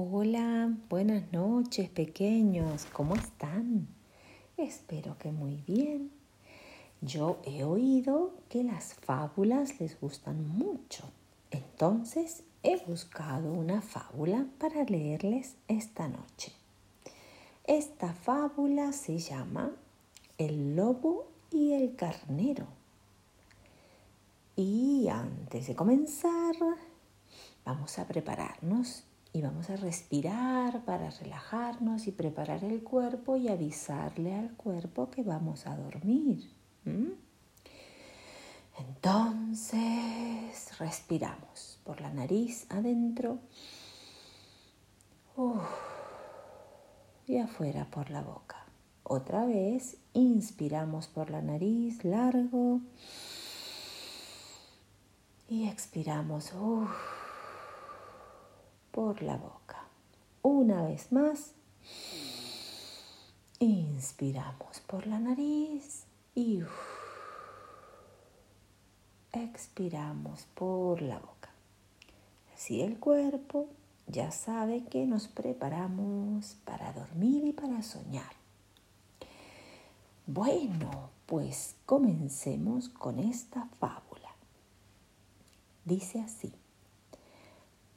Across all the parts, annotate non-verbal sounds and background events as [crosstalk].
Hola, buenas noches pequeños, ¿cómo están? Espero que muy bien. Yo he oído que las fábulas les gustan mucho, entonces he buscado una fábula para leerles esta noche. Esta fábula se llama El lobo y el carnero. Y antes de comenzar, vamos a prepararnos y vamos a respirar para relajarnos y preparar el cuerpo y avisarle al cuerpo que vamos a dormir. Entonces respiramos por la nariz adentro y afuera por la boca. Otra vez inspiramos por la nariz largo y expiramos por la boca. Una vez más, inspiramos por la nariz y expiramos por la boca. Así el cuerpo ya sabe que nos preparamos para dormir y para soñar. Bueno, pues comencemos con esta fábula. Dice así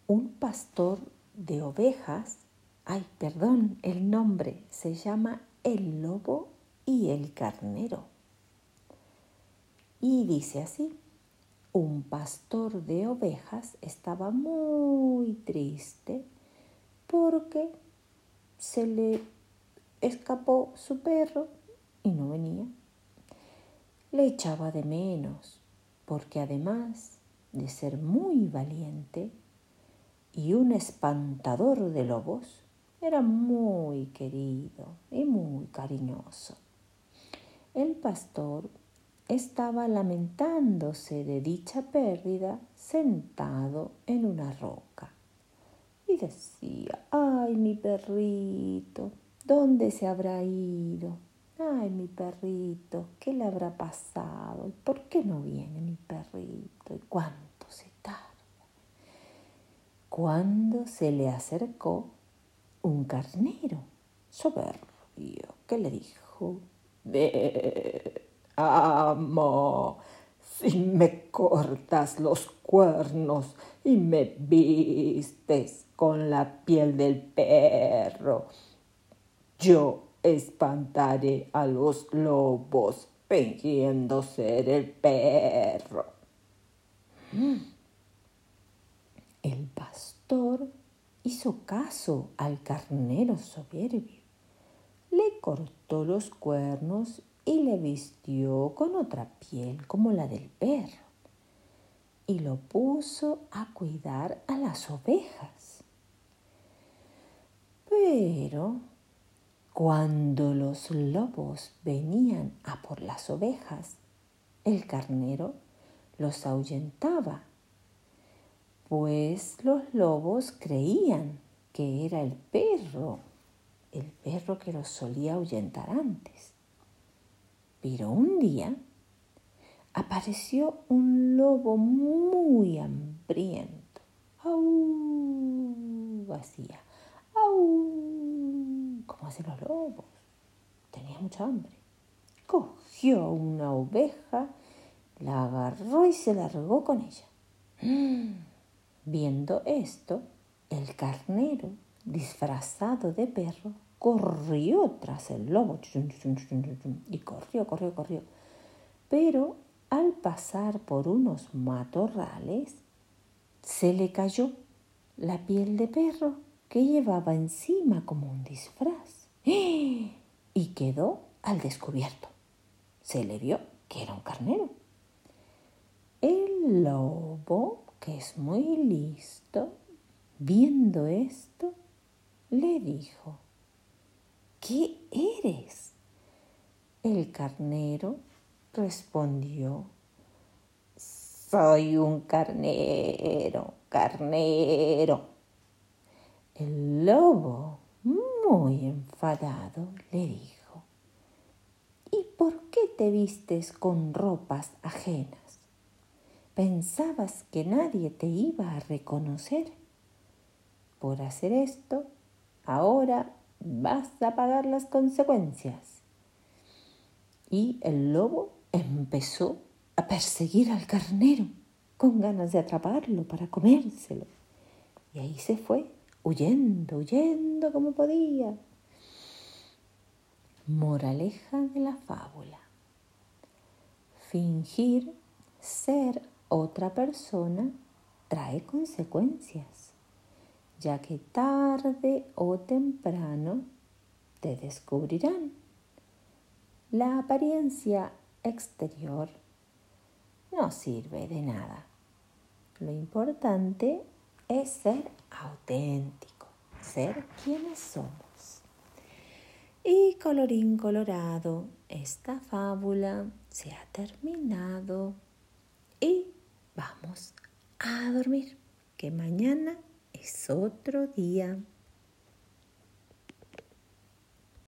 un pastor de ovejas, ay, perdón, el nombre se llama el lobo y el carnero. Y dice así, un pastor de ovejas estaba muy triste porque se le escapó su perro y no venía. Le echaba de menos porque además de ser muy valiente, y un espantador de lobos, era muy querido y muy cariñoso. El pastor estaba lamentándose de dicha pérdida sentado en una roca y decía, ay mi perrito, ¿dónde se habrá ido? Ay mi perrito, ¿qué le habrá pasado? ¿Por qué no viene mi perrito? ¿Y cuándo? Cuando se le acercó un carnero soberbio que le dijo, Ve, amo, si me cortas los cuernos y me vistes con la piel del perro, yo espantaré a los lobos fingiendo ser el perro. El pastor hizo caso al carnero soberbio, le cortó los cuernos y le vistió con otra piel como la del perro y lo puso a cuidar a las ovejas. Pero cuando los lobos venían a por las ovejas, el carnero los ahuyentaba pues los lobos creían que era el perro, el perro que los solía ahuyentar antes. Pero un día apareció un lobo muy hambriento. ¡Au! Hacía. ¡Au! Como hacen los lobos. Tenía mucha hambre. Cogió una oveja, la agarró y se largó con ella. Viendo esto, el carnero, disfrazado de perro, corrió tras el lobo y corrió, corrió, corrió. Pero al pasar por unos matorrales, se le cayó la piel de perro que llevaba encima como un disfraz [gasps] y quedó al descubierto. Se le vio que era un carnero. El lobo que es muy listo, viendo esto, le dijo, ¿qué eres? El carnero respondió, soy un carnero, carnero. El lobo, muy enfadado, le dijo, ¿y por qué te vistes con ropas ajenas? Pensabas que nadie te iba a reconocer. por hacer esto, ahora vas a pagar las consecuencias. Y el lobo empezó a perseguir al carnero con ganas de atraparlo para comérselo. Y ahí se fue, huyendo, huyendo como podía. Moraleja de la fábula. Fingir ser otra persona trae consecuencias, ya que tarde o temprano te descubrirán. La apariencia exterior no sirve de nada. Lo importante es ser auténtico, ser quienes somos. Y colorín colorado, esta fábula se ha terminado y vamos a dormir, que mañana es otro día.